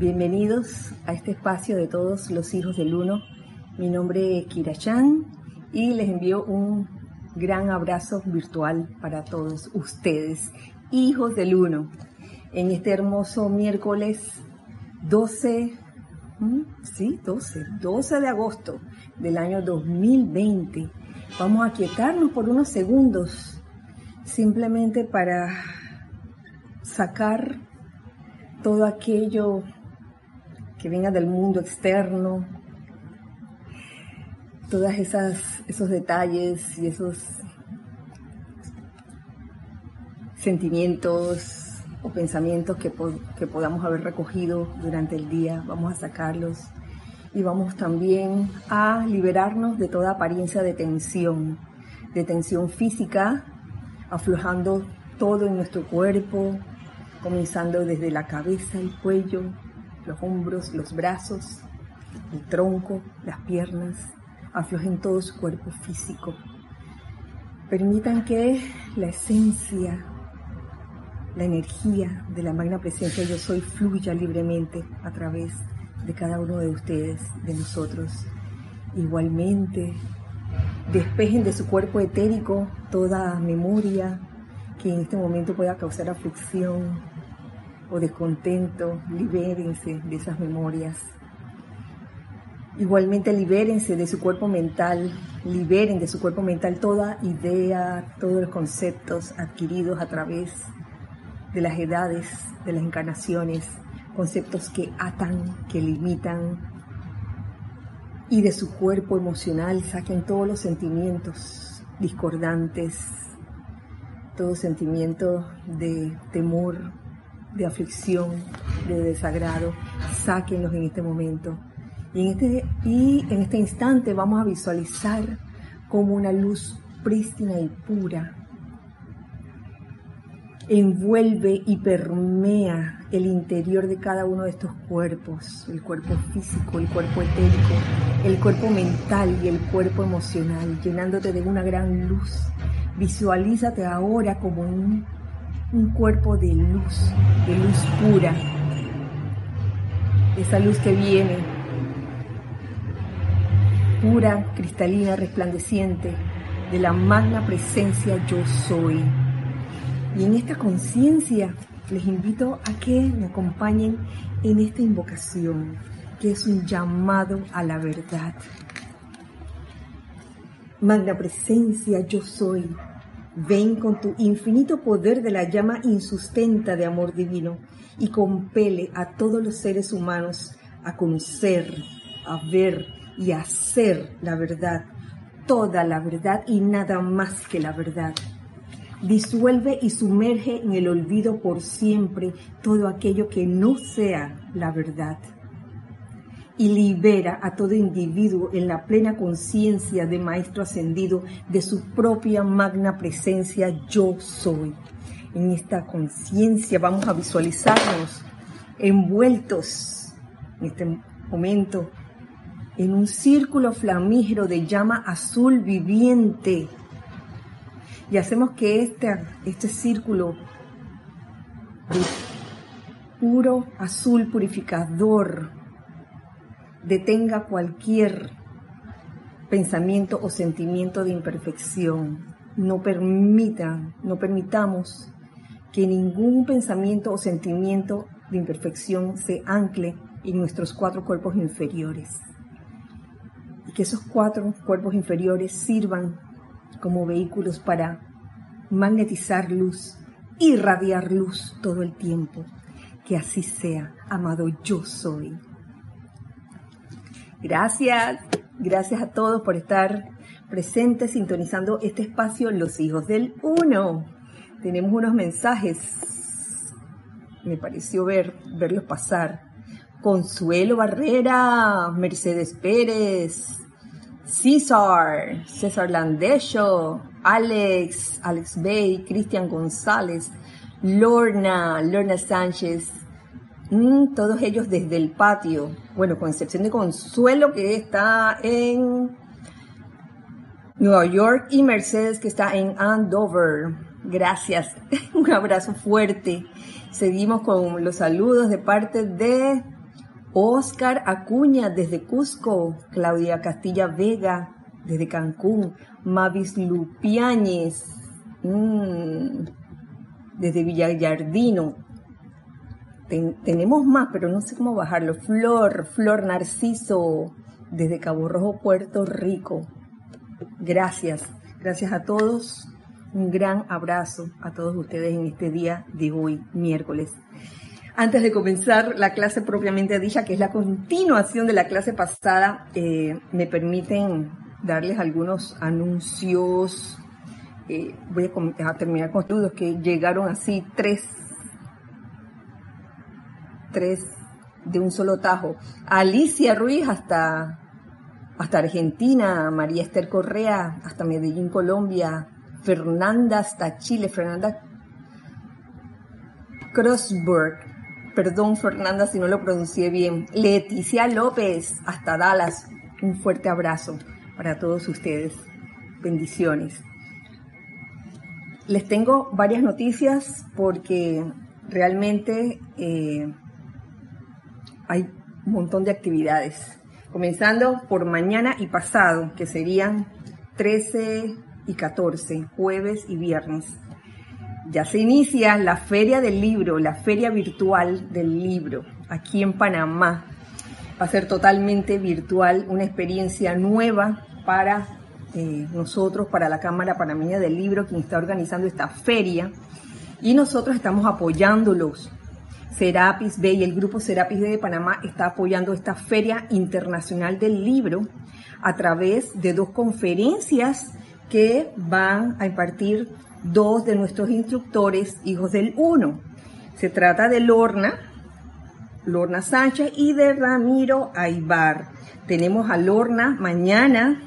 Bienvenidos a este espacio de todos los hijos del uno. Mi nombre es Kira Chan y les envío un gran abrazo virtual para todos ustedes, hijos del uno, en este hermoso miércoles 12, sí, 12, 12 de agosto del año 2020. Vamos a quietarnos por unos segundos, simplemente para sacar todo aquello que venga del mundo externo, todas esos detalles y esos sentimientos o pensamientos que, que podamos haber recogido durante el día, vamos a sacarlos. Y vamos también a liberarnos de toda apariencia de tensión, de tensión física, aflojando todo en nuestro cuerpo, comenzando desde la cabeza, el cuello, los hombros, los brazos, el tronco, las piernas, aflojen todo su cuerpo físico. Permitan que la esencia, la energía de la magna presencia yo soy fluya libremente a través de cada uno de ustedes, de nosotros. Igualmente, despejen de su cuerpo etérico toda memoria que en este momento pueda causar aflicción, o descontento, libérense de esas memorias. Igualmente libérense de su cuerpo mental, liberen de su cuerpo mental toda idea, todos los conceptos adquiridos a través de las edades, de las encarnaciones, conceptos que atan, que limitan, y de su cuerpo emocional saquen todos los sentimientos discordantes, todo sentimiento de temor, de aflicción, de desagrado, sáquenlos en este momento. Y en este, y en este instante vamos a visualizar como una luz prístina y pura envuelve y permea el interior de cada uno de estos cuerpos, el cuerpo físico, el cuerpo etérico, el cuerpo mental y el cuerpo emocional, llenándote de una gran luz. Visualízate ahora como un un cuerpo de luz, de luz pura. Esa luz que viene, pura, cristalina, resplandeciente, de la magna presencia yo soy. Y en esta conciencia les invito a que me acompañen en esta invocación, que es un llamado a la verdad. Magna presencia yo soy Ven con tu infinito poder de la llama insustenta de amor divino y compele a todos los seres humanos a conocer, a ver y a hacer la verdad, toda la verdad y nada más que la verdad. Disuelve y sumerge en el olvido por siempre todo aquello que no sea la verdad y libera a todo individuo en la plena conciencia de Maestro Ascendido de su propia magna presencia yo soy. En esta conciencia vamos a visualizarnos envueltos en este momento en un círculo flamígero de llama azul viviente. Y hacemos que este, este círculo puro azul purificador detenga cualquier pensamiento o sentimiento de imperfección. No permita, no permitamos que ningún pensamiento o sentimiento de imperfección se ancle en nuestros cuatro cuerpos inferiores. Y que esos cuatro cuerpos inferiores sirvan como vehículos para magnetizar luz, irradiar luz todo el tiempo. Que así sea, amado yo soy. Gracias, gracias a todos por estar presentes sintonizando este espacio Los Hijos del Uno. Tenemos unos mensajes, me pareció ver, verlos pasar. Consuelo Barrera, Mercedes Pérez, César, César Landesho, Alex, Alex Bay, Cristian González, Lorna, Lorna Sánchez, Mm, todos ellos desde el patio. Bueno, con excepción de Consuelo, que está en Nueva York, y Mercedes, que está en Andover. Gracias. Un abrazo fuerte. Seguimos con los saludos de parte de Oscar Acuña desde Cusco, Claudia Castilla Vega desde Cancún, Mavis Lupiáñez mm, desde Villallardino. Tenemos más, pero no sé cómo bajarlo. Flor, Flor Narciso desde Cabo Rojo, Puerto Rico. Gracias, gracias a todos. Un gran abrazo a todos ustedes en este día de hoy, miércoles. Antes de comenzar la clase propiamente dicha, que es la continuación de la clase pasada, eh, me permiten darles algunos anuncios. Eh, voy a, terminar con estudios que llegaron así, tres, tres de un solo tajo. Alicia Ruiz hasta, hasta Argentina, María Esther Correa hasta Medellín, Colombia, Fernanda hasta Chile, Fernanda Crossberg, perdón Fernanda si no lo pronuncié bien, Leticia López hasta Dallas, un fuerte abrazo para todos ustedes, bendiciones. Les tengo varias noticias porque realmente eh, hay un montón de actividades, comenzando por mañana y pasado, que serían 13 y 14, jueves y viernes. Ya se inicia la Feria del Libro, la Feria Virtual del Libro, aquí en Panamá. Va a ser totalmente virtual, una experiencia nueva para eh, nosotros, para la Cámara Panameña del Libro, quien está organizando esta feria. Y nosotros estamos apoyándolos. Serapis B y el grupo Serapis B de Panamá está apoyando esta Feria Internacional del Libro a través de dos conferencias que van a impartir dos de nuestros instructores, hijos del uno. Se trata de Lorna, Lorna Sánchez y de Ramiro Aibar. Tenemos a Lorna mañana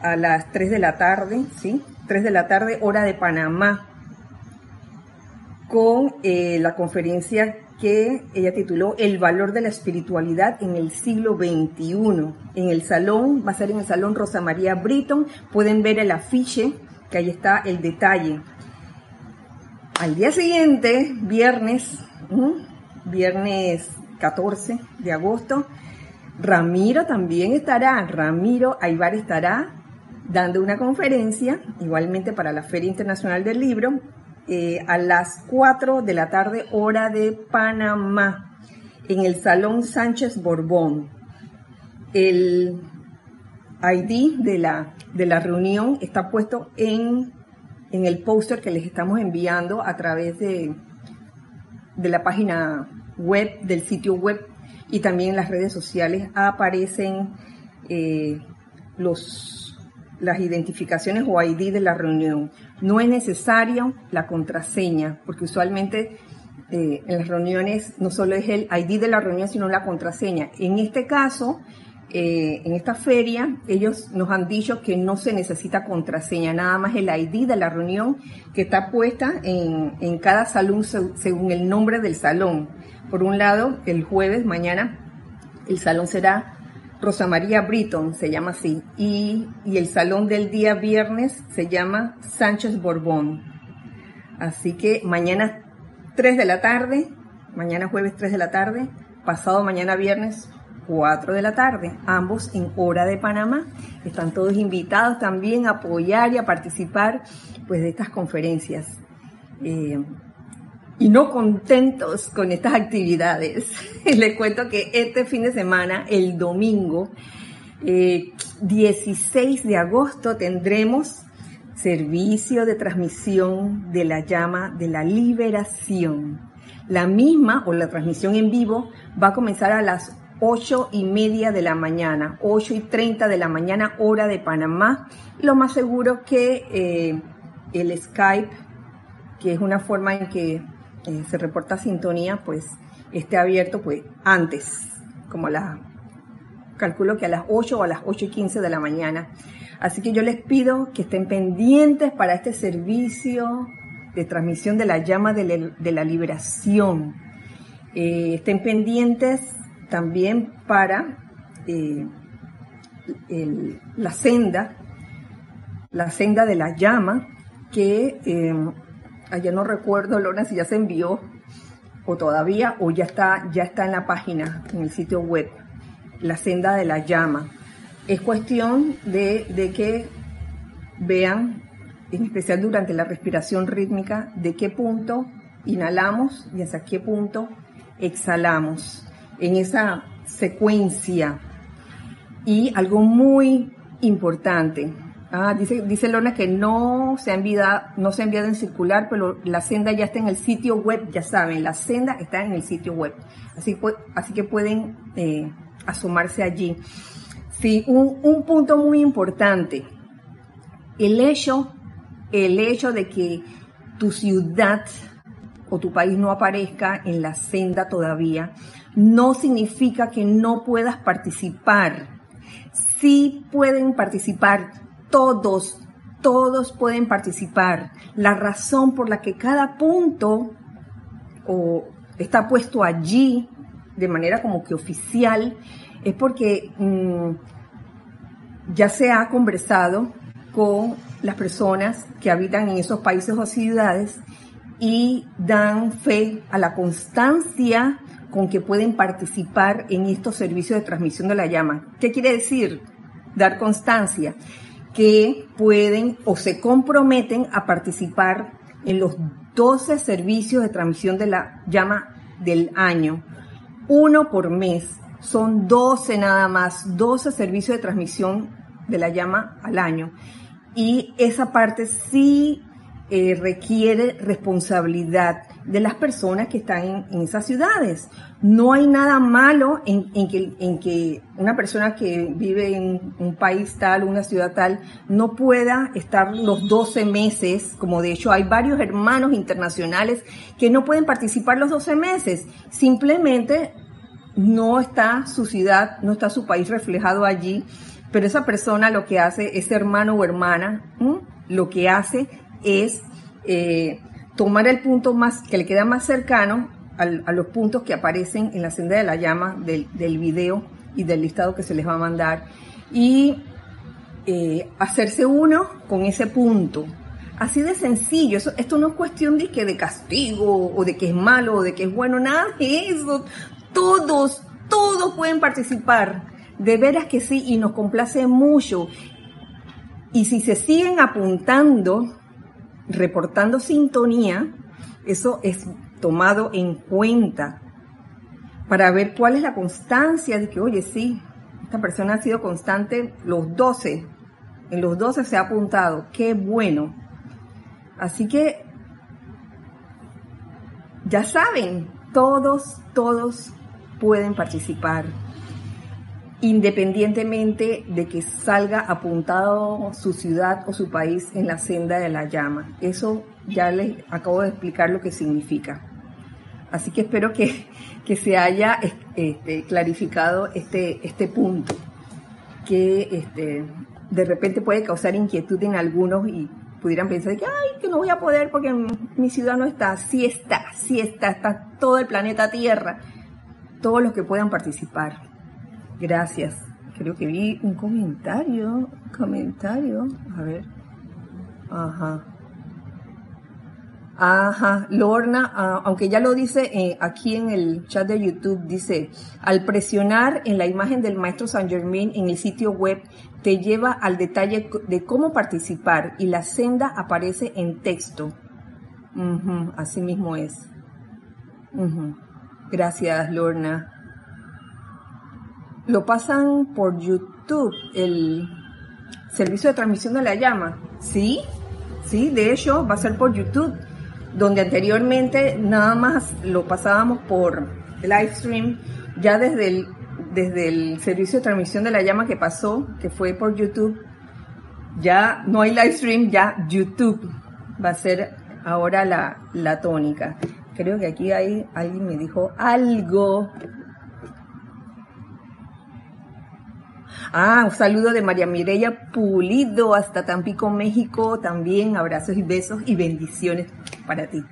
a las 3 de la tarde, ¿sí? 3 de la tarde, hora de Panamá, con eh, la conferencia que ella tituló El valor de la espiritualidad en el siglo XXI. En el salón, va a ser en el salón Rosa María Britton, pueden ver el afiche, que ahí está el detalle. Al día siguiente, viernes, viernes 14 de agosto, Ramiro también estará, Ramiro Aybar estará dando una conferencia, igualmente para la Feria Internacional del Libro, eh, a las 4 de la tarde, hora de Panamá, en el Salón Sánchez Borbón. El ID de la, de la reunión está puesto en, en el póster que les estamos enviando a través de, de la página web, del sitio web y también en las redes sociales aparecen eh, los las identificaciones o ID de la reunión. No es necesaria la contraseña, porque usualmente eh, en las reuniones no solo es el ID de la reunión, sino la contraseña. En este caso, eh, en esta feria, ellos nos han dicho que no se necesita contraseña, nada más el ID de la reunión que está puesta en, en cada salón según el nombre del salón. Por un lado, el jueves, mañana, el salón será Rosa María Britton, se llama así, y, el salón del día viernes se llama Sánchez Borbón. Así que mañana 3 de la tarde, mañana jueves 3 de la tarde, pasado mañana viernes 4 de la tarde, ambos en hora de Panamá. Están todos invitados también a apoyar y a participar pues, de estas conferencias. Eh, y no contentos con estas actividades, les cuento que este fin de semana, el domingo, 16 eh, de agosto, tendremos servicio de transmisión de la llama de la liberación. La misma o la transmisión en vivo va a comenzar a las 8 y media de la mañana, 8 y 30 de la mañana, hora de Panamá. Lo más seguro que eh, el Skype, que es una forma en que eh, se reporta sintonía, pues esté abierto pues antes, como a las, calculo que a las 8 o a las 8 y 15 de la mañana. Así que yo les pido que estén pendientes para este servicio de transmisión de la llama de, la, liberación. Eh, estén pendientes también para eh, la senda, la senda de la llama que Ayer no recuerdo, Lorna, si ya se envió o todavía, o ya está, ya está en la página, en el sitio web, la senda de la llama. Es cuestión de, de que vean, en especial durante la respiración rítmica, de qué punto inhalamos y hasta qué punto exhalamos en esa secuencia. Y algo muy importante, ah, dice, dice Lorna que no se, ha enviado, no se ha enviado en circular, pero la senda ya está en el sitio web, ya saben, la senda está en el sitio web. Así, así que pueden eh, asomarse allí. Sí, un, un punto muy importante. El hecho, el hecho de que tu ciudad o tu país no aparezca en la senda todavía, no significa que no puedas participar. Sí pueden participar todos, todos pueden participar. La razón por la que cada punto o está puesto allí de manera como que oficial es porque mm, ya se ha conversado con las personas que habitan en esos países o ciudades y dan fe a la constancia con que pueden participar en estos servicios de transmisión de la llama. ¿Qué quiere decir? Dar constancia. Que pueden o se comprometen a participar en los 12 servicios de transmisión de la llama del año. Uno por mes. Son 12 nada más, 12 servicios de transmisión de la llama al año. Y esa parte sí eh, requiere responsabilidad de las personas que están en, esas ciudades. No hay nada malo en, que, en, que, una persona que vive en un país tal, una ciudad tal, no pueda estar los 12 meses, como de hecho hay varios hermanos internacionales que no pueden participar los 12 meses. Simplemente no está su ciudad, no está su país reflejado allí, pero esa persona lo que hace, ese hermano o hermana, lo que hace es eh, tomar el punto más que le queda más cercano a los puntos que aparecen en la senda de la llama del, video y del listado que se les va a mandar y eh, hacerse uno con ese punto. Así de sencillo, esto no es cuestión de que de castigo o de que es malo o de que es bueno, nada de eso. Todos, todos pueden participar. De veras que sí, y nos complace mucho. Y si se siguen apuntando, reportando sintonía, eso es tomado en cuenta para ver cuál es la constancia de que, oye, sí, esta persona ha sido constante los 12, en los 12 se ha apuntado, qué bueno. Así que, ya saben, todos, todos pueden participar independientemente de que salga apuntado su ciudad o su país en la senda de la llama. Eso ya les acabo de explicar lo que significa. Así que espero que, se haya este, clarificado este, este punto, que este, de repente puede causar inquietud en algunos y pudieran pensar que, ay, que no voy a poder porque mi ciudad no está. Sí está, sí está, está todo el planeta Tierra. Todos los que puedan participar. Gracias. Creo que vi un comentario. Comentario. A ver. Ajá. Ajá, Lorna, ah, aunque ya lo dice eh, aquí en el chat de YouTube, dice, al presionar en la imagen del maestro San Germain en el sitio web, te lleva al detalle de cómo participar y la senda aparece en texto. así mismo es. Gracias, Lorna lo pasan por YouTube, el servicio de transmisión de la llama. Sí, sí, de hecho va a ser por YouTube, donde anteriormente nada más lo pasábamos por live stream, ya desde el, desde el servicio de transmisión de la llama que pasó, que fue por YouTube, ya no hay live stream, ya YouTube va a ser ahora la, la tónica. Creo que aquí hay, alguien me dijo algo Ah, un saludo de María Mireya Pulido hasta Tampico, México. También abrazos y besos y bendiciones para ti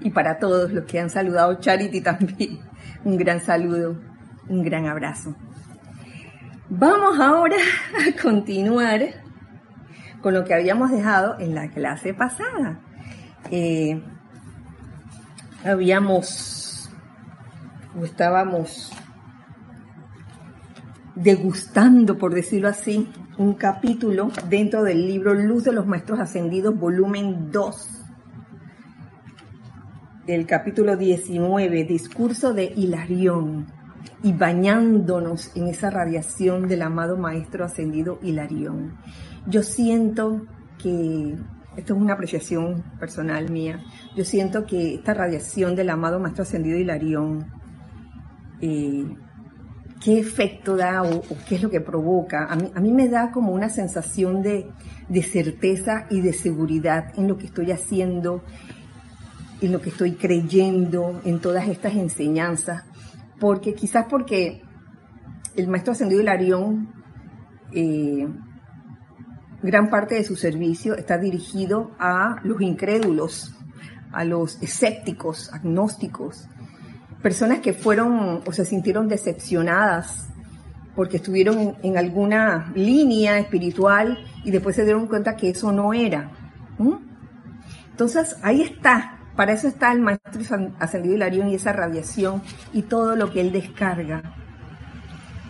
y para todos los que han saludado. Charity también. Un gran saludo, un gran abrazo. Vamos ahora a continuar con lo que habíamos dejado en la clase pasada. Eh, habíamos o estábamos degustando, por decirlo así, un capítulo dentro del libro Luz de los Maestros Ascendidos, volumen 2, el capítulo 19, discurso de Hilarión, y bañándonos en esa radiación del amado Maestro Ascendido Hilarión. Yo siento que, esto es una apreciación personal mía, yo siento que esta radiación del amado Maestro Ascendido Hilarión, eh, qué efecto da o, qué es lo que provoca. A mí, me da como una sensación de, certeza y de seguridad en lo que estoy haciendo, en lo que estoy creyendo, en todas estas enseñanzas. Porque quizás porque el maestro ascendido Hilarión, eh, gran parte de su servicio está dirigido a los incrédulos, a los escépticos, agnósticos, personas que fueron o se sintieron decepcionadas porque estuvieron en, alguna línea espiritual y después se dieron cuenta que eso no era. Entonces, ahí está. Para eso está el maestro ascendido Hilarión y esa radiación y todo lo que él descarga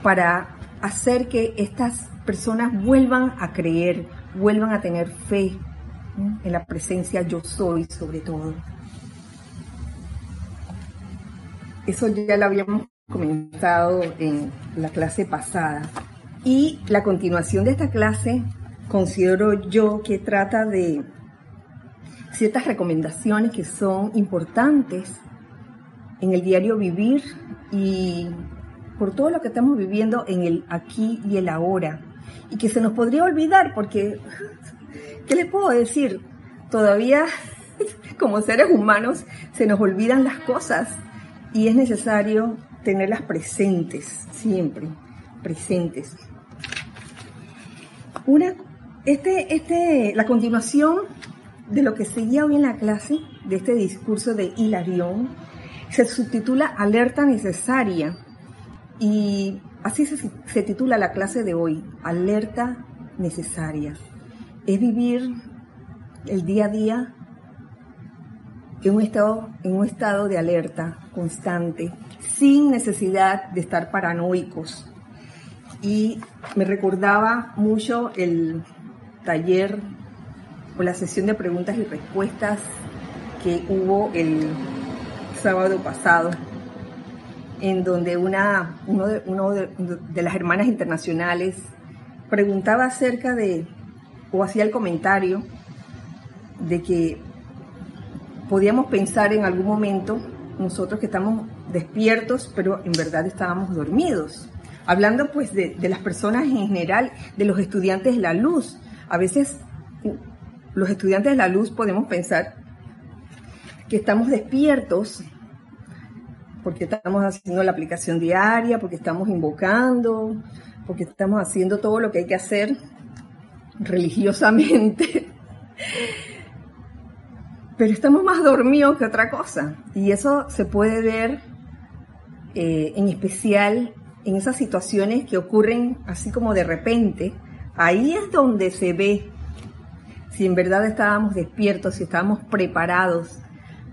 para hacer que estas personas vuelvan a creer, vuelvan a tener fe en la presencia yo soy sobre todo. Eso ya lo habíamos comentado en la clase pasada. Y la continuación de esta clase considero yo que trata de ciertas recomendaciones que son importantes en el diario vivir y por todo lo que estamos viviendo en el aquí y el ahora. Y que se nos podría olvidar porque, ¿qué le puedo decir? Todavía como seres humanos se nos olvidan las cosas y es necesario tenerlas presentes, siempre, presentes. Una, este, este, la continuación de lo que seguía hoy en la clase, de este discurso de Hilarión, se subtitula Alerta Necesaria y así se, se titula la clase de hoy, Alerta Necesaria. Es vivir el día a día en un estado, en un estado de alerta constante, sin necesidad de estar paranoicos. Y me recordaba mucho el taller o la sesión de preguntas y respuestas que hubo el sábado pasado, en donde una, uno, de, uno de las hermanas internacionales preguntaba acerca de, o hacía el comentario, de que podíamos pensar en algún momento nosotros que estamos despiertos, pero en verdad estábamos dormidos. Hablando pues de, las personas en general, de los estudiantes de la luz. A veces los estudiantes de la luz podemos pensar que estamos despiertos porque estamos haciendo la aplicación diaria, porque estamos invocando, porque estamos haciendo todo lo que hay que hacer religiosamente pero estamos más dormidos que otra cosa. Y eso se puede ver eh, en especial en esas situaciones que ocurren así como de repente. Ahí es donde se ve si en verdad estábamos despiertos, si estábamos preparados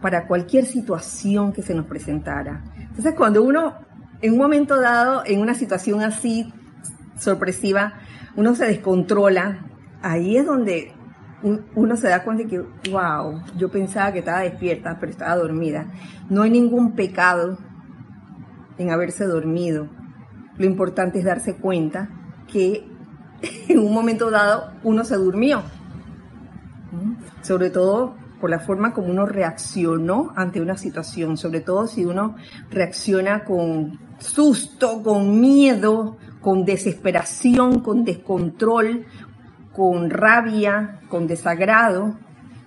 para cualquier situación que se nos presentara. Entonces cuando uno, en un momento dado, en una situación así sorpresiva, uno se descontrola, ahí es donde uno se da cuenta de que, wow, yo pensaba que estaba despierta, pero estaba dormida. No hay ningún pecado en haberse dormido. Lo importante es darse cuenta que en un momento dado uno se durmió. Sobre todo por la forma como uno reaccionó ante una situación, sobre todo si uno reacciona con susto, con miedo, con desesperación, con descontrol, con rabia, con desagrado,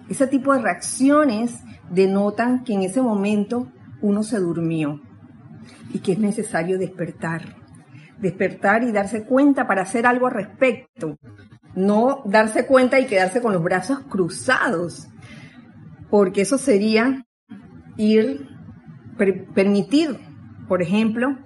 ese tipo de reacciones denotan que en ese momento uno se durmió y que es necesario despertar. Despertar y darse cuenta para hacer algo al respecto. No darse cuenta y quedarse con los brazos cruzados, porque eso sería ir, permitir, por ejemplo,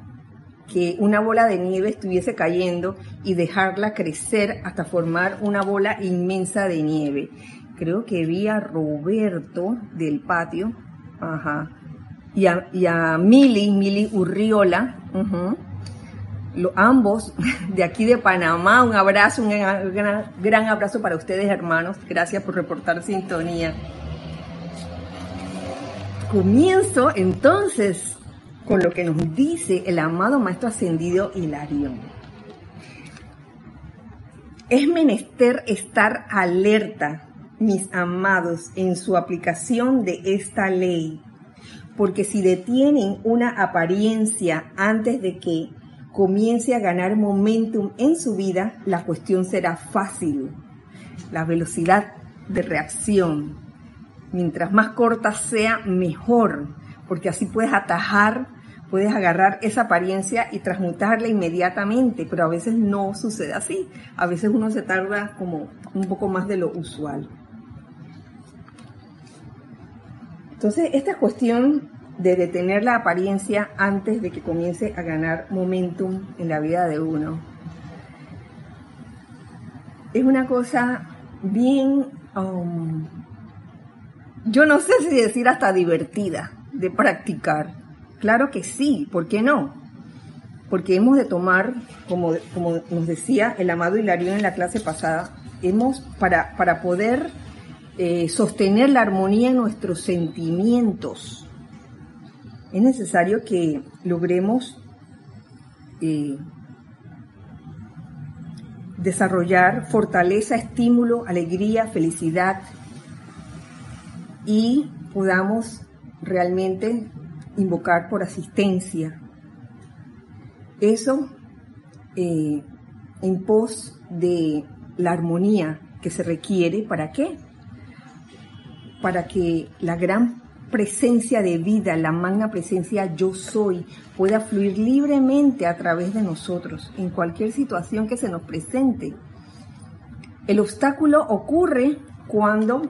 que una bola de nieve estuviese cayendo y dejarla crecer hasta formar una bola inmensa de nieve. Creo que vi a Roberto del patio, ajá, y a, y a Mili, Mili Urriola, ambos de aquí de Panamá. Un abrazo, un gran, gran abrazo para ustedes, hermanos. Gracias por reportar sintonía. Comienzo entonces con lo que nos dice el amado Maestro Ascendido Hilarión. Es menester estar alerta, mis amados, en su aplicación de esta ley, porque si detienen una apariencia antes de que comience a ganar momentum en su vida, la cuestión será fácil. La velocidad de reacción, mientras más corta sea, mejor, porque así puedes atajar, puedes agarrar esa apariencia y transmutarla inmediatamente, pero a veces no sucede así. A veces uno se tarda como un poco más de lo usual. Entonces, esta cuestión de detener la apariencia antes de que comience a ganar momentum en la vida de uno. Es una cosa bien, um, yo no sé si decir hasta divertida de practicar. Claro que sí, ¿por qué no? Porque hemos de tomar, como, como nos decía el amado Hilarión en la clase pasada, hemos, para, para poder eh, sostener la armonía en nuestros sentimientos, es necesario que logremos eh, desarrollar fortaleza, estímulo, alegría, felicidad y podamos realmente invocar por asistencia. Eso eh, en pos de la armonía que se requiere, ¿para qué? Para que la gran presencia de vida, la magna presencia yo soy, pueda fluir libremente a través de nosotros en cualquier situación que se nos presente. El obstáculo ocurre cuando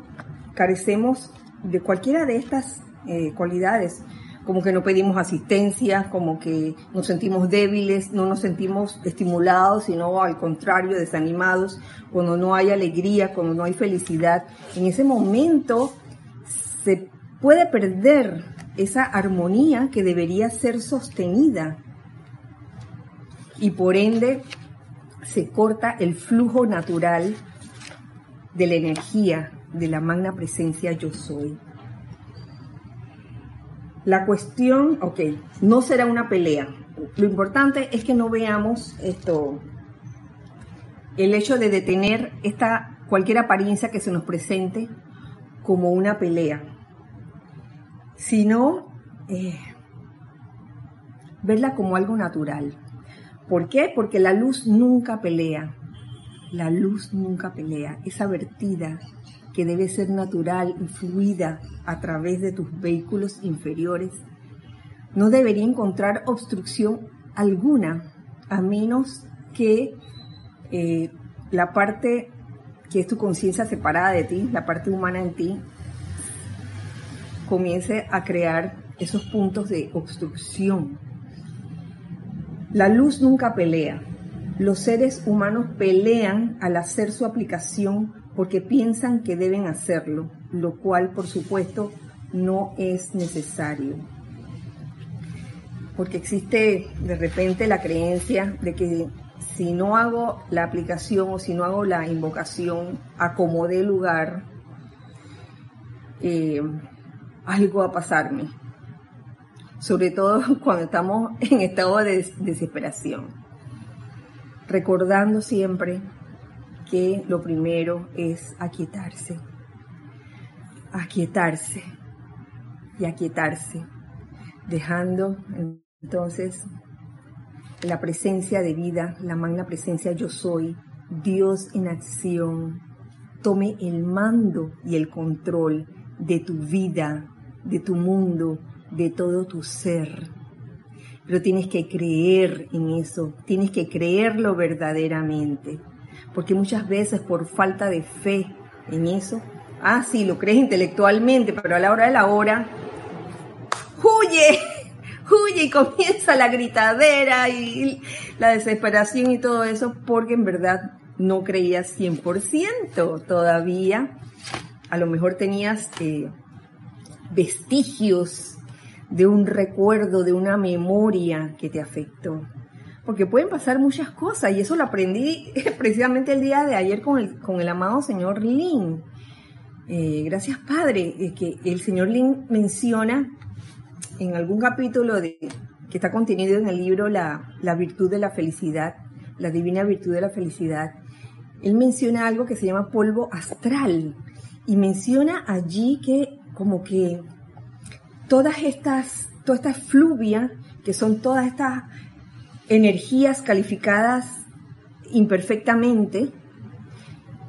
carecemos de cualquiera de estas eh, cualidades, como que no pedimos asistencia, como que nos sentimos débiles, no nos sentimos estimulados, sino al contrario, desanimados, cuando no hay alegría, cuando no hay felicidad. En ese momento se puede perder esa armonía que debería ser sostenida y por ende se corta el flujo natural de la energía de la magna presencia yo soy. La cuestión, ok, no será una pelea. Lo importante es que no veamos esto, el hecho de detener esta cualquier apariencia que se nos presente como una pelea sino eh, verla como algo natural. ¿Por qué? Porque la luz nunca pelea. La luz nunca pelea. Esa vertida que debe ser natural y fluida a través de tus vehículos inferiores, no debería encontrar obstrucción alguna, a menos que eh, la parte que es tu conciencia separada de ti, la parte humana en ti, comience a crear esos puntos de obstrucción. La luz nunca pelea. Los seres humanos pelean al hacer su aplicación porque piensan que deben hacerlo, lo cual por supuesto no es necesario. Porque existe de repente la creencia de que si no hago la aplicación o si no hago la invocación, acomodé lugar, eh, algo a pasarme, sobre todo cuando estamos en estado de desesperación, recordando siempre que lo primero es aquietarse, aquietarse y aquietarse, dejando entonces la presencia de vida, la magna presencia yo soy, Dios en acción, tome el mando y el control de tu vida, de tu mundo, de todo tu ser. Pero tienes que creer en eso, tienes que creerlo verdaderamente. Porque muchas veces por falta de fe en eso, ah, sí, lo crees intelectualmente, pero a la hora de la hora, huye, huye y comienza la gritadera y la desesperación y todo eso, porque en verdad no creías 100% todavía. A lo mejor tenías... Eh, vestigios de un recuerdo, de una memoria que te afectó. Porque pueden pasar muchas cosas y eso lo aprendí precisamente el día de ayer con el, con el amado señor Lin. Eh, gracias Padre, que el señor Lin menciona en algún capítulo de, que está contenido en el libro la, la virtud de la felicidad, la divina virtud de la felicidad. Él menciona algo que se llama polvo astral y menciona allí que como que todas estas, toda esta fluvia, que son todas estas energías calificadas imperfectamente,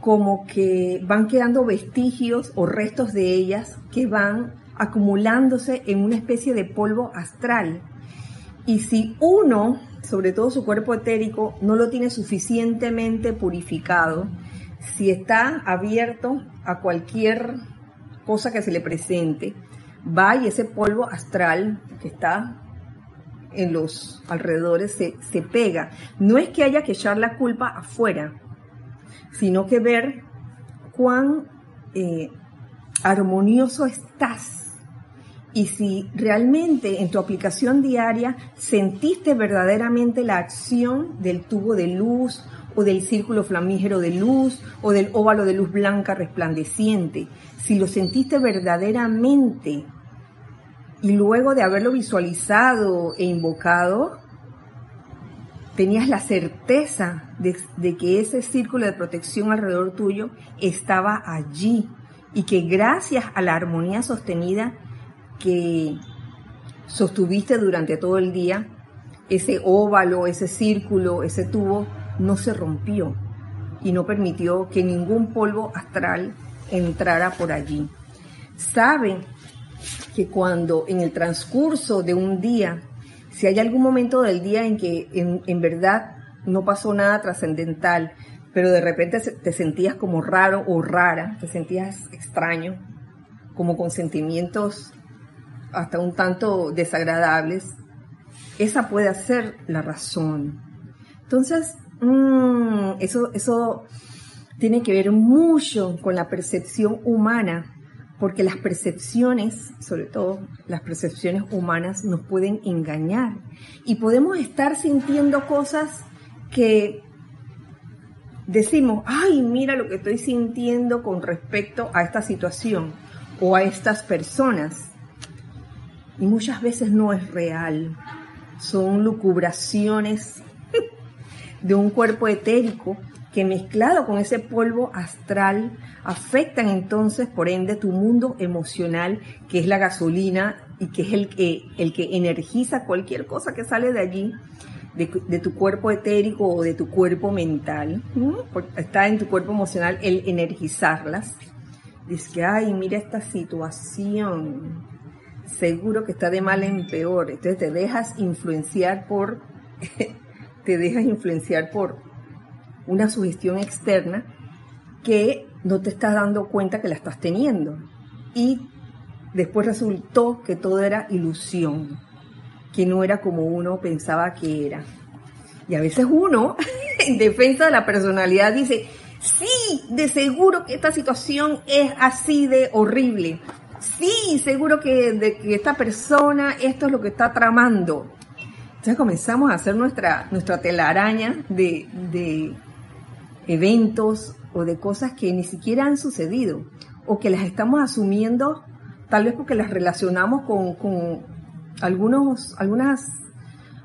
como que van quedando vestigios o restos de ellas que van acumulándose en una especie de polvo astral. Y si uno, sobre todo su cuerpo etérico, no lo tiene suficientemente purificado, si está abierto a cualquier cosa que se le presente, va y ese polvo astral que está en los alrededores se, se pega. No es que haya que echar la culpa afuera, sino que ver cuán eh, armonioso estás y si realmente en tu aplicación diaria sentiste verdaderamente la acción del tubo de luz o del círculo flamígero de luz o del óvalo de luz blanca resplandeciente, si lo sentiste verdaderamente y luego de haberlo visualizado e invocado, tenías la certeza de, de, que ese círculo de protección alrededor tuyo estaba allí y que gracias a la armonía sostenida que sostuviste durante todo el día, ese óvalo, ese círculo, ese tubo, no se rompió y no permitió que ningún polvo astral entrara por allí. Saben que cuando en el transcurso de un día, si hay algún momento del día en que en, verdad no pasó nada trascendental, pero de repente te sentías como raro o rara, te sentías extraño, como con sentimientos hasta un tanto desagradables, esa puede ser la razón. Entonces, mm, eso, eso tiene que ver mucho con la percepción humana, porque las percepciones, sobre todo las percepciones humanas, nos pueden engañar y podemos estar sintiendo cosas que decimos, ay, mira lo que estoy sintiendo con respecto a esta situación o a estas personas y muchas veces no es real. Son lucubraciones de un cuerpo etérico que mezclado con ese polvo astral afectan entonces por ende tu mundo emocional, que es la gasolina y que es el que, el que energiza cualquier cosa que sale de allí, de, tu cuerpo etérico o de tu cuerpo mental. Está en tu cuerpo emocional el energizarlas. Dice que, ay, mira esta situación seguro que está de mal en peor. Entonces te dejas influenciar por, te dejas influenciar por una sugestión externa que no te estás dando cuenta que la estás teniendo. Y después resultó que todo era ilusión, que no era como uno pensaba que era. Y a veces uno, en defensa de la personalidad, dice, sí, de seguro que esta situación es así de horrible sí, seguro que, de, que esta persona, esto es lo que está tramando. Entonces comenzamos a hacer nuestra, nuestra telaraña de, de eventos o de cosas que ni siquiera han sucedido o que las estamos asumiendo tal vez porque las relacionamos con, con algunos, algunas,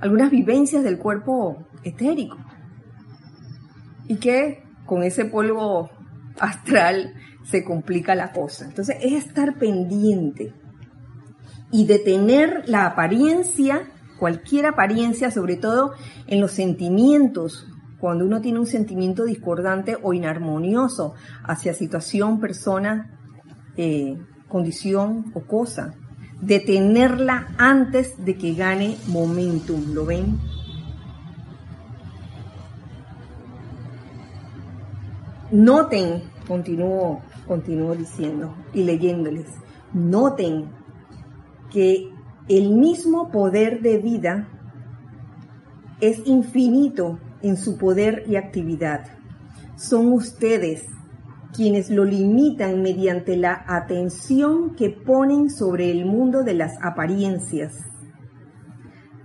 algunas vivencias del cuerpo etérico y que con ese polvo astral se complica la cosa. Entonces es estar pendiente y detener la apariencia, cualquier apariencia, sobre todo en los sentimientos, cuando uno tiene un sentimiento discordante o inarmonioso hacia situación, persona, eh, condición o cosa. Detenerla antes de que gane momentum, ¿lo ven? Noten, continúo continúo diciendo y leyéndoles, noten que el mismo poder de vida es infinito en su poder y actividad. Son ustedes quienes lo limitan mediante la atención que ponen sobre el mundo de las apariencias.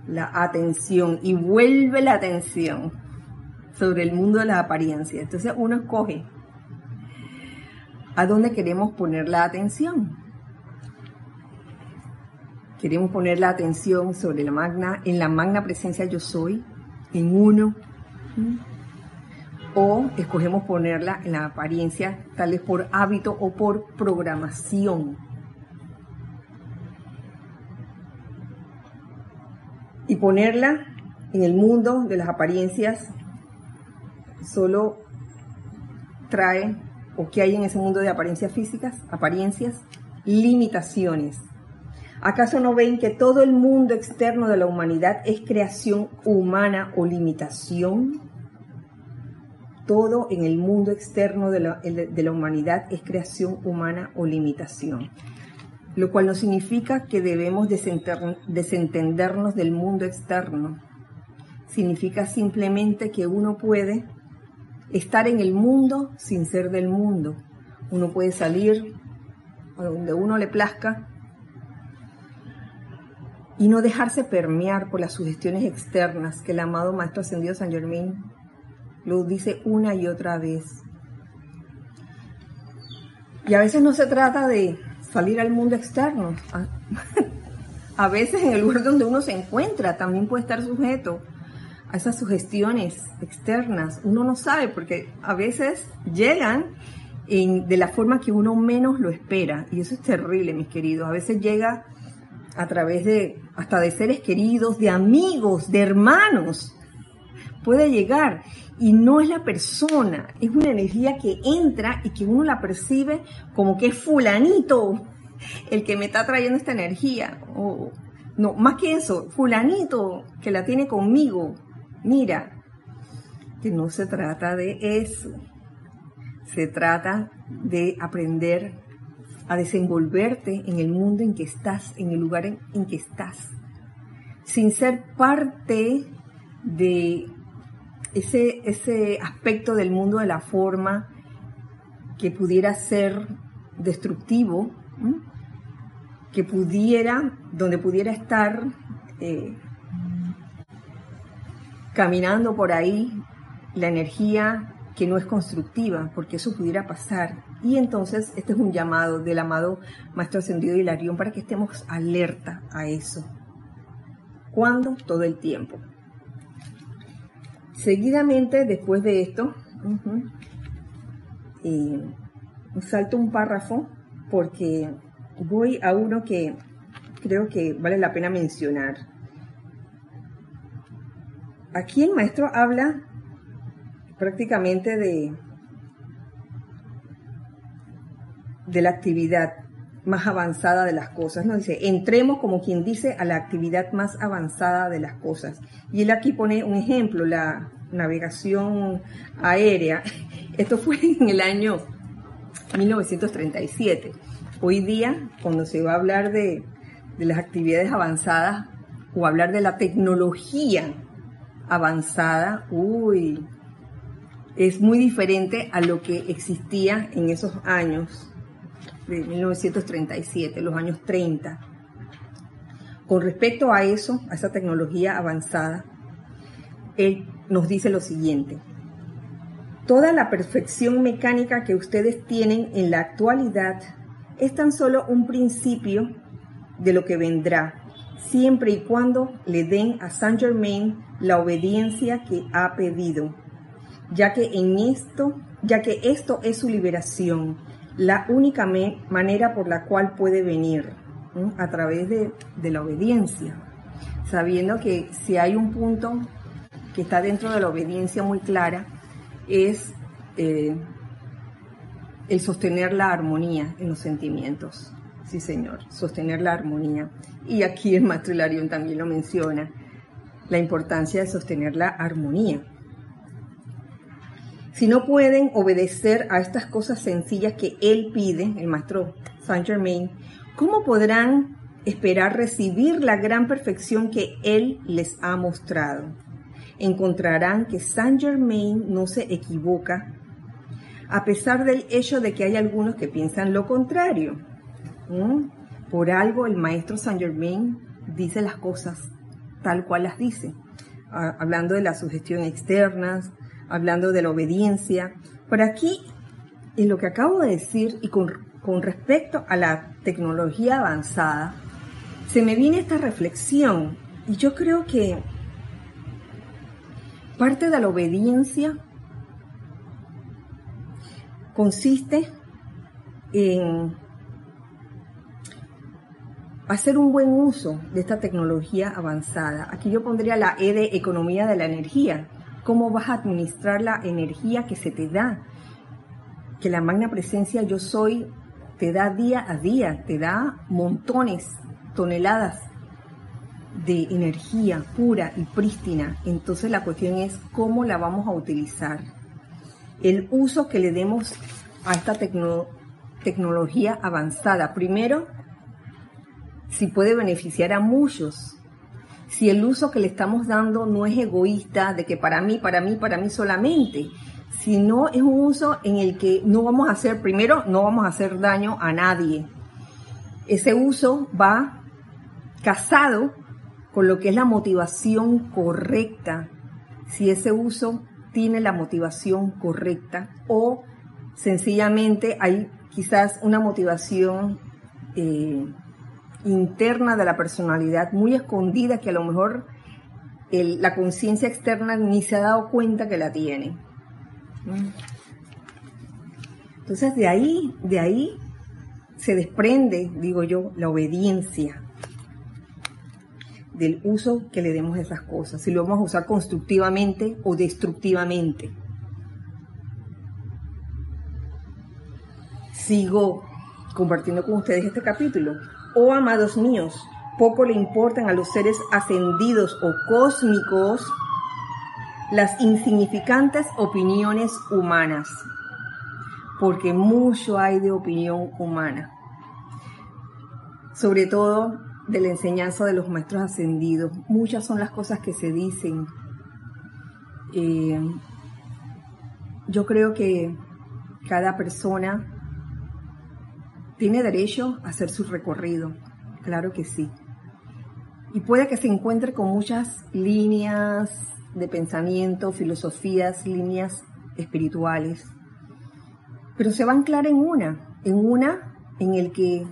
La atención y vuelve la atención sobre el mundo de las apariencias. Entonces uno escoge a dónde queremos poner la atención. Queremos poner la atención sobre la magna, en la magna presencia yo soy, en uno. O escogemos ponerla en la apariencia, tal vez por hábito o por programación. Y ponerla en el mundo de las apariencias solo trae, o que hay en ese mundo de apariencias físicas, apariencias, limitaciones. ¿Acaso no ven que todo el mundo externo de la humanidad es creación humana o limitación? Todo en el mundo externo de la, humanidad es creación humana o limitación, lo cual no significa que debemos desentendernos del mundo externo. Significa simplemente que uno puede estar en el mundo sin ser del mundo. Uno puede salir a donde uno le plazca y no dejarse permear por las sugestiones externas que el amado Maestro Ascendido San Germain lo dice una y otra vez. Y a veces no se trata de salir al mundo externo. A veces en el lugar donde uno se encuentra también puede estar sujeto a esas sugestiones externas. Uno no sabe porque a veces llegan de la forma que uno menos lo espera. Y eso es terrible, mis queridos. A veces llega a través de hasta de seres queridos, de amigos, de hermanos. Puede llegar y no es la persona, es una energía que entra y que uno la percibe como que es fulanito el que me está trayendo esta energía. No, más que eso, fulanito que la tiene conmigo, Mira, que no se trata de eso. Se trata de aprender a desenvolverte en el mundo en que estás, en el lugar en, que estás, sin ser parte de ese, ese aspecto del mundo de la forma que pudiera ser destructivo, que pudiera, donde pudiera estar eh, caminando por ahí la energía que no es constructiva, porque eso pudiera pasar. Y entonces este es un llamado del amado Maestro Ascendido Hilarión para que estemos alerta a eso. ¿Cuándo? Todo el tiempo. Seguidamente, después de esto, salto un párrafo porque voy a uno que creo que vale la pena mencionar. Aquí el maestro habla prácticamente de, de la actividad más avanzada de las cosas, ¿no? Dice, entremos como quien dice a la actividad más avanzada de las cosas. Y él aquí pone un ejemplo, la navegación aérea. Esto fue en el año 1937. Hoy día, cuando se va a hablar de, de las actividades avanzadas o hablar de la tecnología avanzada, uy, es muy diferente a lo que existía en esos años de 1937, los años 30. Con respecto a eso, a esa tecnología avanzada, él nos dice lo siguiente. Toda la perfección mecánica que ustedes tienen en la actualidad es tan solo un principio de lo que vendrá siempre y cuando le den a Saint Germain la obediencia que ha pedido, ya que en esto, ya que esto es su liberación, la única manera por la cual puede venir, a través de, la obediencia, sabiendo que si hay un punto que está dentro de la obediencia muy clara, es eh, el sostener la armonía en los sentimientos. Sí, señor, sostener la armonía. Y aquí el maestro Hilarión también lo menciona, la importancia de sostener la armonía. Si no pueden obedecer a estas cosas sencillas que él pide, el maestro Saint Germain, ¿cómo podrán esperar recibir la gran perfección que él les ha mostrado? Encontrarán que Saint Germain no se equivoca a pesar del hecho de que hay algunos que piensan lo contrario. Por algo el maestro Saint Germain dice las cosas tal cual las dice, hablando de la sugestión externa, hablando de la obediencia. Por aquí, en lo que acabo de decir y con, con respecto a la tecnología avanzada, se me viene esta reflexión y yo creo que parte de la obediencia consiste en hacer un buen uso de esta tecnología avanzada. Aquí yo pondría la E de economía de la energía. ¿Cómo vas a administrar la energía que se te da? Que la magna presencia yo soy te da día a día, te da montones, toneladas de energía pura y prístina. Entonces la cuestión es cómo la vamos a utilizar. El uso que le demos a esta tecnología avanzada. Primero, si puede beneficiar a muchos. Si el uso que le estamos dando no es egoísta, de que para mí, para mí, para mí solamente, sino es un uso en el que no vamos a hacer, primero, no vamos a hacer daño a nadie. Ese uso va casado con lo que es la motivación correcta. Si ese uso tiene la motivación correcta o sencillamente hay quizás una motivación eh, interna de la personalidad, muy escondida, que a lo mejor la conciencia externa ni se ha dado cuenta que la tiene. Entonces de ahí, de ahí se desprende, digo yo, la obediencia del uso que le demos a esas cosas, si lo vamos a usar constructivamente o destructivamente. Sigo compartiendo con ustedes este capítulo. Oh amados míos, poco le importan a los seres ascendidos o cósmicos las insignificantes opiniones humanas, porque mucho hay de opinión humana, sobre todo de la enseñanza de los maestros ascendidos. Muchas son las cosas que se dicen. Eh, yo creo que cada persona tiene derecho a hacer su recorrido, claro que sí. Y puede que se encuentre con muchas líneas de pensamiento, filosofías, líneas espirituales, pero se va a anclar en una, en una en el que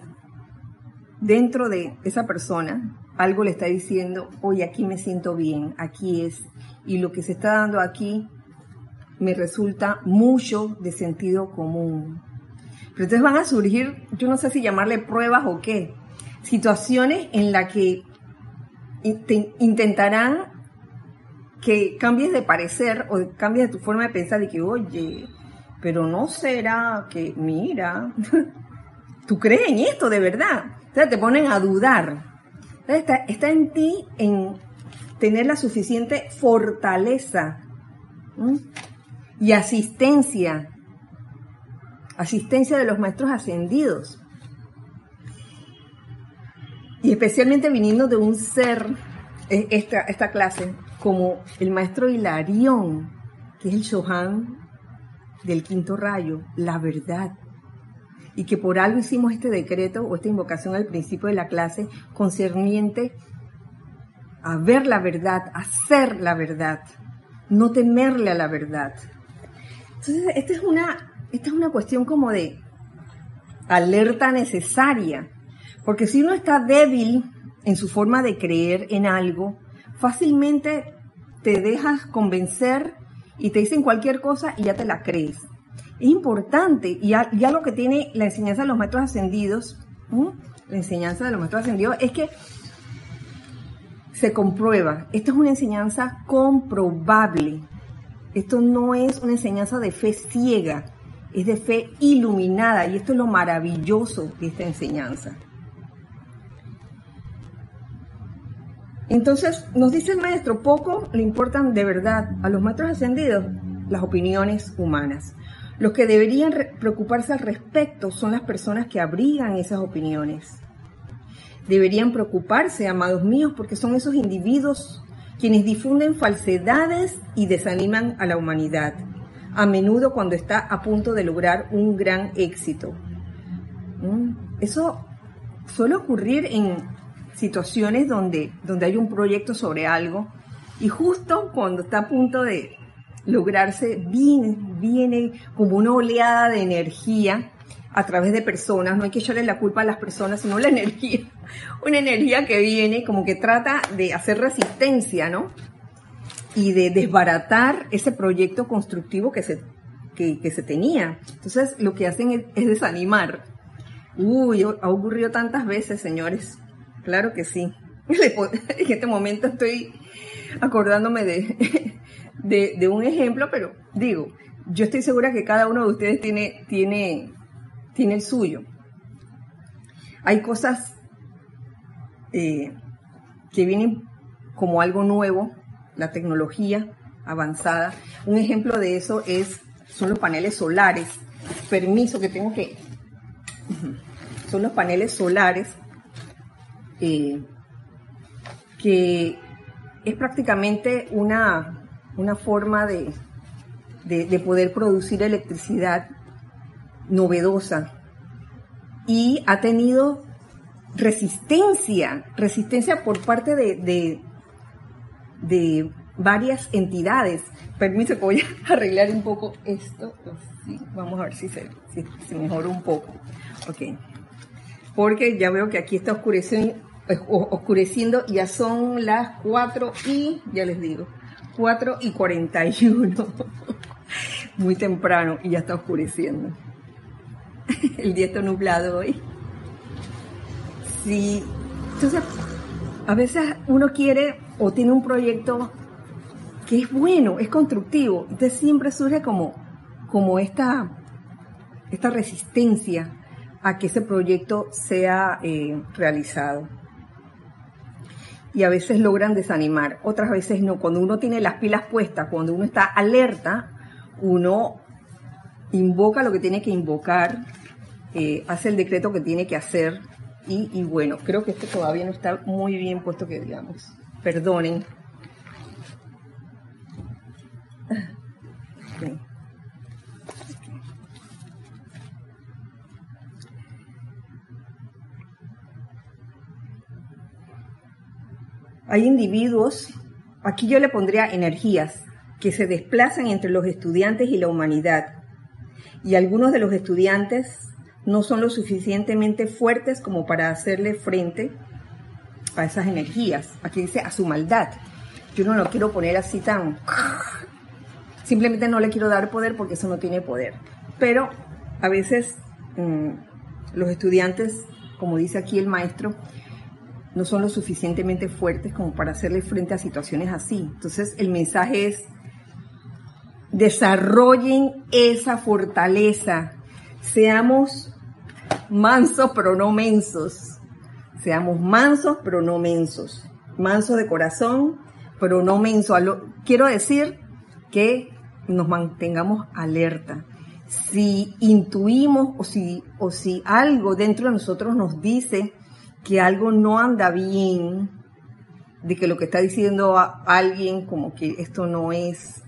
dentro de esa persona algo le está diciendo, oye, aquí me siento bien, aquí es, y lo que se está dando aquí me resulta mucho de sentido común, pero entonces van a surgir, yo no sé si llamarle pruebas o qué, situaciones en las que intentarán que cambies de parecer o cambies de tu forma de pensar y que, oye, pero no será que, mira, tú crees en esto de verdad. Entonces te ponen a dudar. está en ti en tener la suficiente fortaleza y asistencia asistencia de los maestros ascendidos. Y especialmente viniendo de un ser, eh, esta, esta clase, como el maestro Hilarión, que es el Shohan del quinto rayo, la verdad. Y que por algo hicimos este decreto o esta invocación al principio de la clase concerniente a ver la verdad, a ser la verdad, no temerle a la verdad. Entonces, esta es una esta es una cuestión como de alerta necesaria, porque si uno está débil en su forma de creer en algo, fácilmente te dejas convencer y te dicen cualquier cosa y ya te la crees. Es importante, y ya, lo que tiene la enseñanza de los maestros ascendidos, la enseñanza de los maestros ascendidos, es que se comprueba. Esto es una enseñanza comprobable. Esto no es una enseñanza de fe ciega es de fe iluminada y esto es lo maravilloso de esta enseñanza. Entonces, nos dice el maestro, poco le importan de verdad a los maestros ascendidos las opiniones humanas. Los que deberían preocuparse al respecto son las personas que abrigan esas opiniones. Deberían preocuparse, amados míos, porque son esos individuos quienes difunden falsedades y desaniman a la humanidad a menudo cuando está a punto de lograr un gran éxito. ¿Mm? Eso suele ocurrir en situaciones donde, donde hay un proyecto sobre algo y justo cuando está a punto de lograrse, viene, viene como una oleada de energía a través de personas, no hay que echarle la culpa a las personas, sino la energía, una energía que viene como que trata de hacer resistencia, ¿no? Y de desbaratar ese proyecto constructivo que se, que, se tenía. Entonces, lo que hacen es, es desanimar. Uy, ha ocurrido tantas veces, señores. Claro que sí. En este momento estoy acordándome de, de, un ejemplo, pero digo, yo estoy segura que cada uno de ustedes tiene, tiene, tiene el suyo. Hay cosas eh, que vienen como algo nuevo, la tecnología avanzada. Un ejemplo de eso es, son los paneles solares. Permiso que tengo que... Son los paneles solares eh, que es prácticamente una, una forma de, de, poder producir electricidad novedosa y ha tenido resistencia, resistencia por parte de, de, varias entidades. Permiso que voy a arreglar un poco esto. vamos a ver si se, si mejora un poco. Ok. Porque ya veo que aquí está oscureciendo, oscureciendo, ya son las 4 y, ya les digo, 4 y 41. Muy temprano y ya está oscureciendo. El día está nublado hoy. Sí, entonces a veces uno quiere o tiene un proyecto que es bueno, es constructivo, entonces siempre surge como, como esta, esta resistencia a que ese proyecto sea eh, realizado y a veces logran desanimar, otras veces no. Cuando uno tiene las pilas puestas, cuando uno está alerta, uno invoca lo que tiene que invocar, eh, hace el decreto que tiene que hacer y, bueno, creo que esto todavía no está muy bien puesto que digamos. Perdonen. Hay individuos, aquí yo le pondría energías, que se desplazan entre los estudiantes y la humanidad. Y algunos de los estudiantes no son lo suficientemente fuertes como para hacerle frente a esas energías. Aquí dice a su maldad. Yo no lo quiero poner así tan... Simplemente no le quiero dar poder porque eso no tiene poder. Pero a veces mm, los estudiantes, como dice aquí el maestro, no son lo suficientemente fuertes como para hacerle frente a situaciones así. Entonces el mensaje es, desarrollen esa fortaleza, seamos mansos pero no mensos, seamos mansos pero no mensos, mansos de corazón pero no mensos. Quiero decir que nos mantengamos alerta. Si intuimos o si, o si algo dentro de nosotros nos dice que algo no anda bien, de que lo que está diciendo alguien como que esto no es,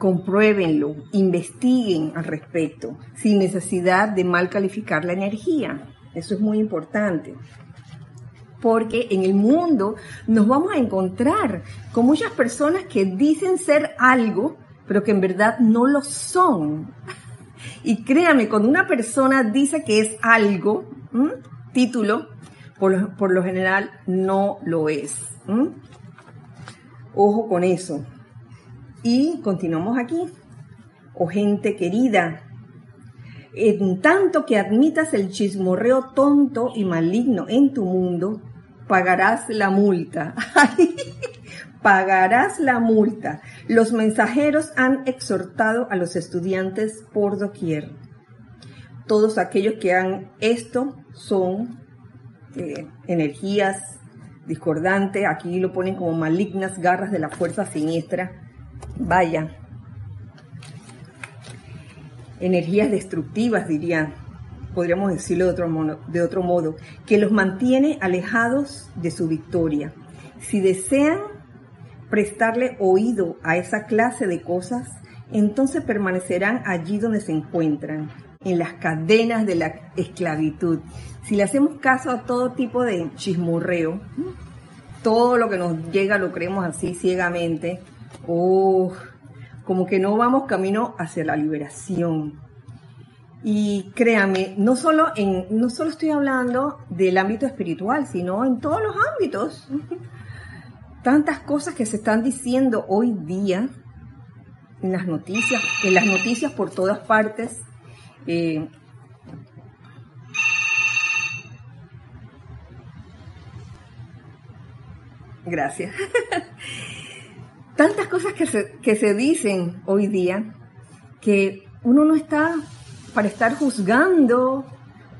compruébenlo, investiguen al respecto, sin necesidad de mal calificar la energía. Eso es muy importante. Porque en el mundo nos vamos a encontrar con muchas personas que dicen ser algo, pero que en verdad no lo son. Y créame, cuando una persona dice que es algo, título, por lo, general no lo es. Ojo con eso. Y continuamos aquí. Oh, gente querida, en tanto que admitas el chismorreo tonto y maligno en tu mundo, pagarás la multa. pagarás la multa. Los mensajeros han exhortado a los estudiantes por doquier todos aquellos que han esto son eh, energías discordantes, aquí lo ponen como malignas garras de la fuerza siniestra. Vaya, energías destructivas, dirían, podríamos decirlo de otro, modo, de otro modo, que los mantiene alejados de su victoria. Si desean prestarle oído a esa clase de cosas, entonces permanecerán allí donde se encuentran, en las cadenas de la esclavitud. Si le hacemos caso a todo tipo de chismorreo, todo lo que nos llega lo creemos así ciegamente, oh, como que no vamos camino hacia la liberación. Y créame, no solo, en, no solo estoy hablando del ámbito espiritual, sino en todos los ámbitos. Tantas cosas que se están diciendo hoy día en las noticias, en las noticias por todas partes. Eh, gracias. Tantas cosas que se, que se dicen hoy día que uno no está para estar juzgando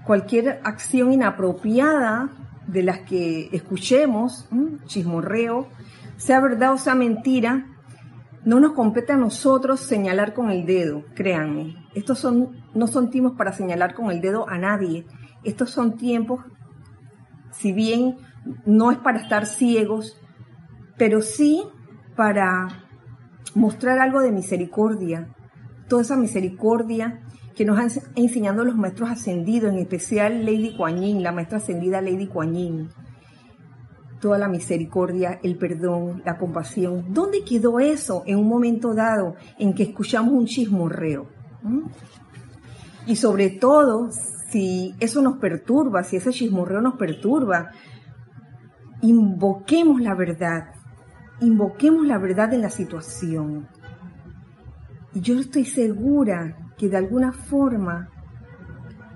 cualquier acción inapropiada de las que escuchemos, chismorreo, sea verdad o sea mentira, no nos compete a nosotros señalar con el dedo, créanme. Estos son, no son tiempos para señalar con el dedo a nadie. Estos son tiempos, si bien no es para estar ciegos, pero sí para mostrar algo de misericordia. Toda esa misericordia que nos han enseñado los maestros ascendidos, en especial Lady Kuan la maestra ascendida Lady Kuan Toda la misericordia, el perdón, la compasión. ¿Dónde quedó eso en un momento dado en que escuchamos un chismorreo? ¿Mm? Y sobre todo, si eso nos perturba, si ese chismorreo nos perturba, invoquemos la verdad, invoquemos la verdad en la situación. Y yo estoy segura que de alguna forma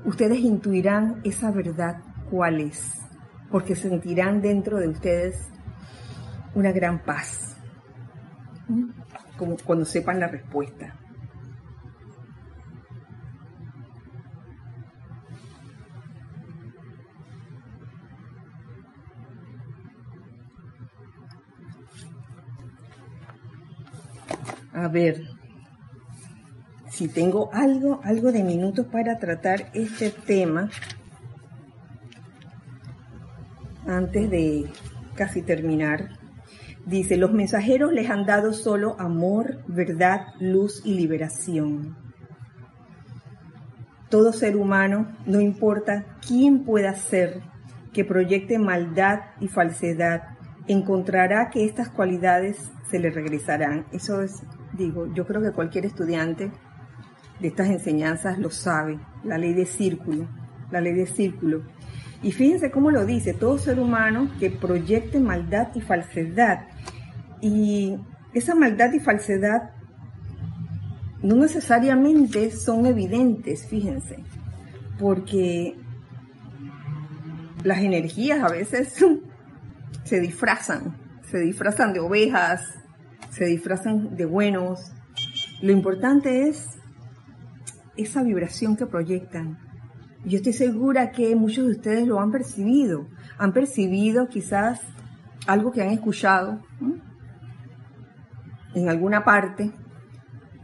ustedes intuirán esa verdad cuál es, porque sentirán dentro de ustedes una gran paz, como cuando sepan la respuesta. A ver, si tengo algo, algo de minutos para tratar este tema, antes de casi terminar, dice, los mensajeros les han dado solo amor, verdad, luz y liberación. Todo ser humano, no importa quién pueda ser, que proyecte maldad y falsedad, encontrará que estas cualidades se le regresarán. Eso es, digo, yo creo que cualquier estudiante de estas enseñanzas lo sabe, la ley de círculo, la ley de círculo. Y fíjense cómo lo dice, todo ser humano que proyecte maldad y falsedad. Y esa maldad y falsedad no necesariamente son evidentes, fíjense, porque las energías a veces se disfrazan, se disfrazan de ovejas, se disfrazan de buenos. Lo importante es esa vibración que proyectan. Yo estoy segura que muchos de ustedes lo han percibido, han percibido quizás algo que han escuchado en alguna parte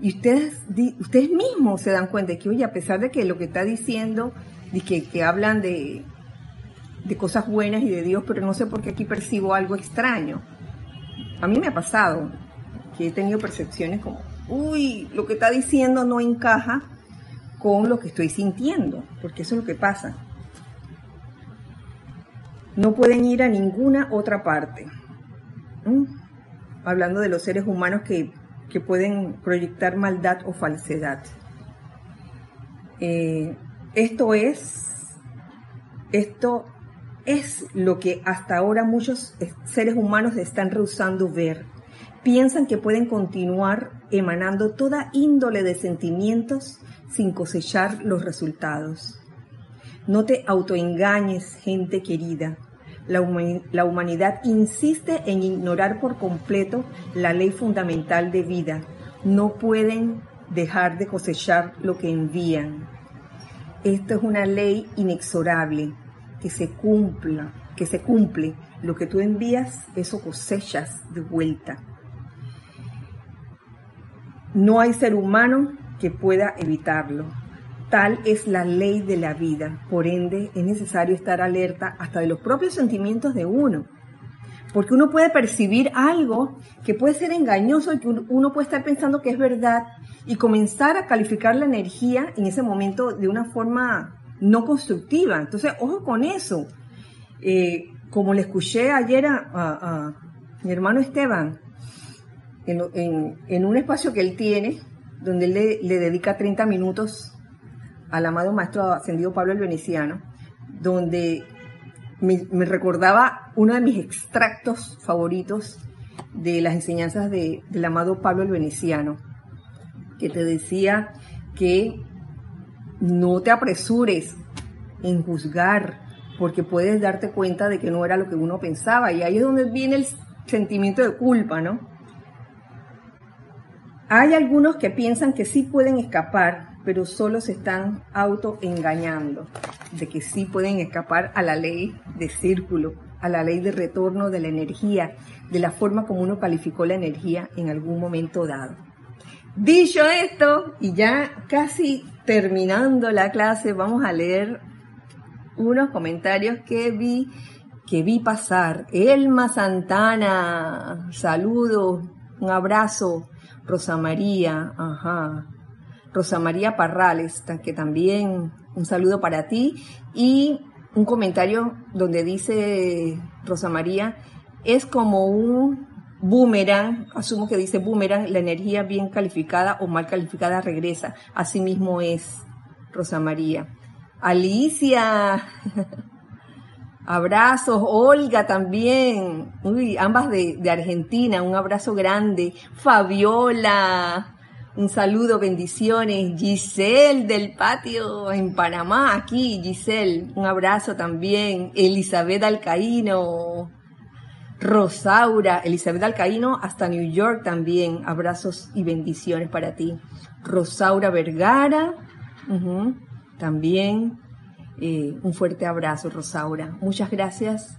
y ustedes, ustedes mismos se dan cuenta de que, oye, a pesar de que lo que está diciendo, de que, que hablan de, de cosas buenas y de Dios, pero no sé por qué aquí percibo algo extraño. A mí me ha pasado que he tenido percepciones como, uy, lo que está diciendo no encaja con lo que estoy sintiendo, porque eso es lo que pasa. No pueden ir a ninguna otra parte. Hablando de los seres humanos que, pueden proyectar maldad o falsedad. Eh, esto es, esto es lo que hasta ahora muchos seres humanos están rehusando ver. Piensan que pueden continuar emanando toda índole de sentimientos sin cosechar los resultados. No te autoengañes, gente querida. La, humanidad insiste en ignorar por completo la ley fundamental de vida. No pueden dejar de cosechar lo que envían. Esto es una ley inexorable que se cumpla, que se cumple. Lo que tú envías, eso cosechas de vuelta. No hay ser humano que pueda evitarlo. Tal es la ley de la vida, por ende es necesario estar alerta hasta de los propios sentimientos de uno. porque uno puede percibir algo que puede ser engañoso y que uno puede estar pensando que es verdad y comenzar a calificar la energía en ese momento de una forma no constructiva. Entonces, ojo con eso. Eh, como le escuché ayer a, mi hermano Esteban, en, un espacio que él tiene, donde él le, dedica 30 minutos al amado maestro ascendido Pablo el Veneciano, donde me, recordaba uno de mis extractos favoritos de las enseñanzas del amado Pablo el Veneciano, que te decía que no te apresures en juzgar, porque puedes darte cuenta de que no era lo que uno pensaba, y ahí es donde viene el sentimiento de culpa, ¿no? Hay algunos que piensan que sí pueden escapar pero solo se están autoengañando de que sí pueden escapar a la ley de círculo, a la ley de retorno de la energía, de la forma como uno calificó la energía en algún momento dado. Dicho esto, y ya casi terminando la clase, vamos a leer unos comentarios que vi que vi pasar. Elma Santana, saludo, un abrazo. Rosa María, ajá. Rosa María Parrales, que también un saludo para ti. Y un comentario donde dice Rosa María, es como un boomerang, asumo que dice boomerang, la energía bien calificada o mal calificada regresa. Así mismo es Rosa María. Alicia, abrazos, Olga también, uy, ambas de, Argentina, un abrazo grande. Fabiola, un saludo, bendiciones. Giselle del patio en Panamá, aquí, Giselle. Un abrazo también. Elizabeth Alcaíno. Rosaura, Elizabeth Alcaíno, hasta New York también. Abrazos y bendiciones para ti. Rosaura Vergara, también. Eh, un fuerte abrazo, Rosaura. Muchas gracias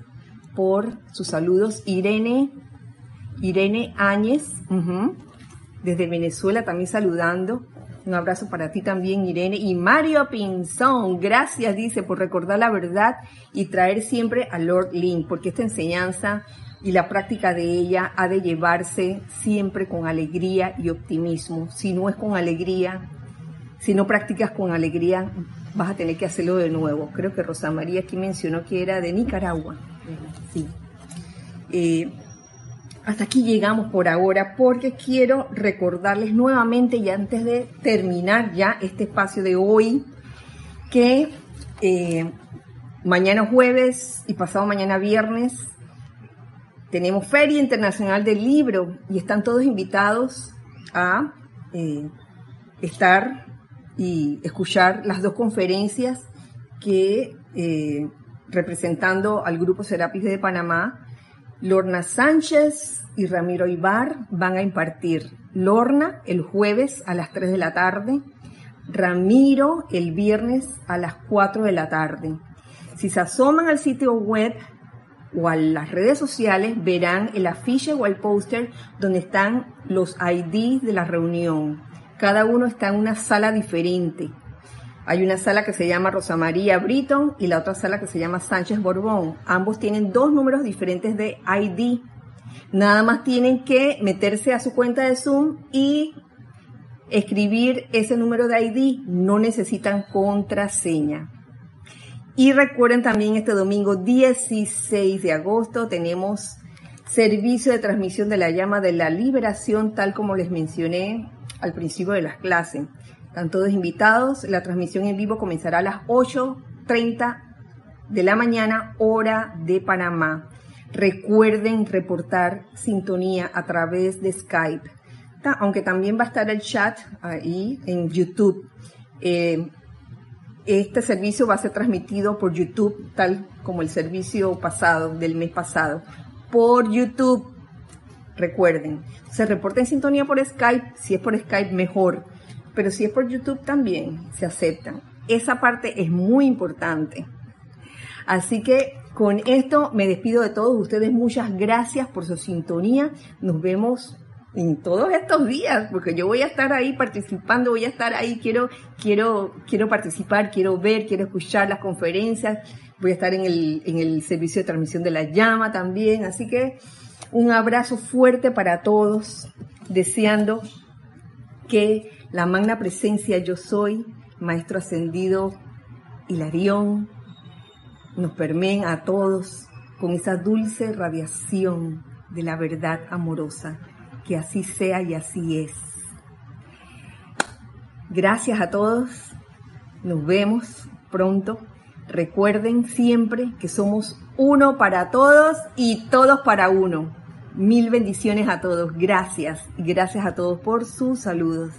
por sus saludos. Irene, Irene Áñez, desde Venezuela también saludando. Un abrazo para ti también, Irene. Y Mario Pinzón, gracias, dice, por recordar la verdad y traer siempre a Lord Link, porque esta enseñanza y la práctica de ella ha de llevarse siempre con alegría y optimismo. Si no es con alegría, si no practicas con alegría, vas a tener que hacerlo de nuevo. Creo que Rosa María aquí mencionó que era de Nicaragua. Sí. Eh, hasta aquí llegamos por ahora porque quiero recordarles nuevamente y antes de terminar ya este espacio de hoy que eh, mañana jueves y pasado mañana viernes tenemos Feria Internacional del Libro y están todos invitados a eh, estar y escuchar las dos conferencias que eh, representando al Grupo Serapis de Panamá Lorna Sánchez y Ramiro Ibar van a impartir. Lorna el jueves a las 3 de la tarde, Ramiro el viernes a las 4 de la tarde. Si se asoman al sitio web o a las redes sociales, verán el afiche o el póster donde están los IDs de la reunión. Cada uno está en una sala diferente. Hay una sala que se llama Rosa María Britton y la otra sala que se llama Sánchez Borbón. Ambos tienen dos números diferentes de ID. Nada más tienen que meterse a su cuenta de Zoom y escribir ese número de ID. No necesitan contraseña. Y recuerden también este domingo 16 de agosto tenemos servicio de transmisión de la llama de la liberación tal como les mencioné al principio de las clases. Están todos invitados. La transmisión en vivo comenzará a las 8.30 de la mañana, hora de Panamá. Recuerden reportar sintonía a través de Skype, aunque también va a estar el chat ahí en YouTube. Eh, este servicio va a ser transmitido por YouTube, tal como el servicio pasado, del mes pasado. Por YouTube, recuerden, se reporta en sintonía por Skype, si es por Skype mejor pero si es por YouTube también se aceptan. Esa parte es muy importante. Así que con esto me despido de todos ustedes. Muchas gracias por su sintonía. Nos vemos en todos estos días, porque yo voy a estar ahí participando, voy a estar ahí, quiero, quiero, quiero participar, quiero ver, quiero escuchar las conferencias, voy a estar en el, en el servicio de transmisión de la llama también, así que un abrazo fuerte para todos, deseando que la magna presencia yo soy, Maestro Ascendido Hilarión, nos permeen a todos con esa dulce radiación de la verdad amorosa que así sea y así es. Gracias a todos. Nos vemos pronto. Recuerden siempre que somos uno para todos y todos para uno. Mil bendiciones a todos. Gracias. Gracias a todos por sus saludos.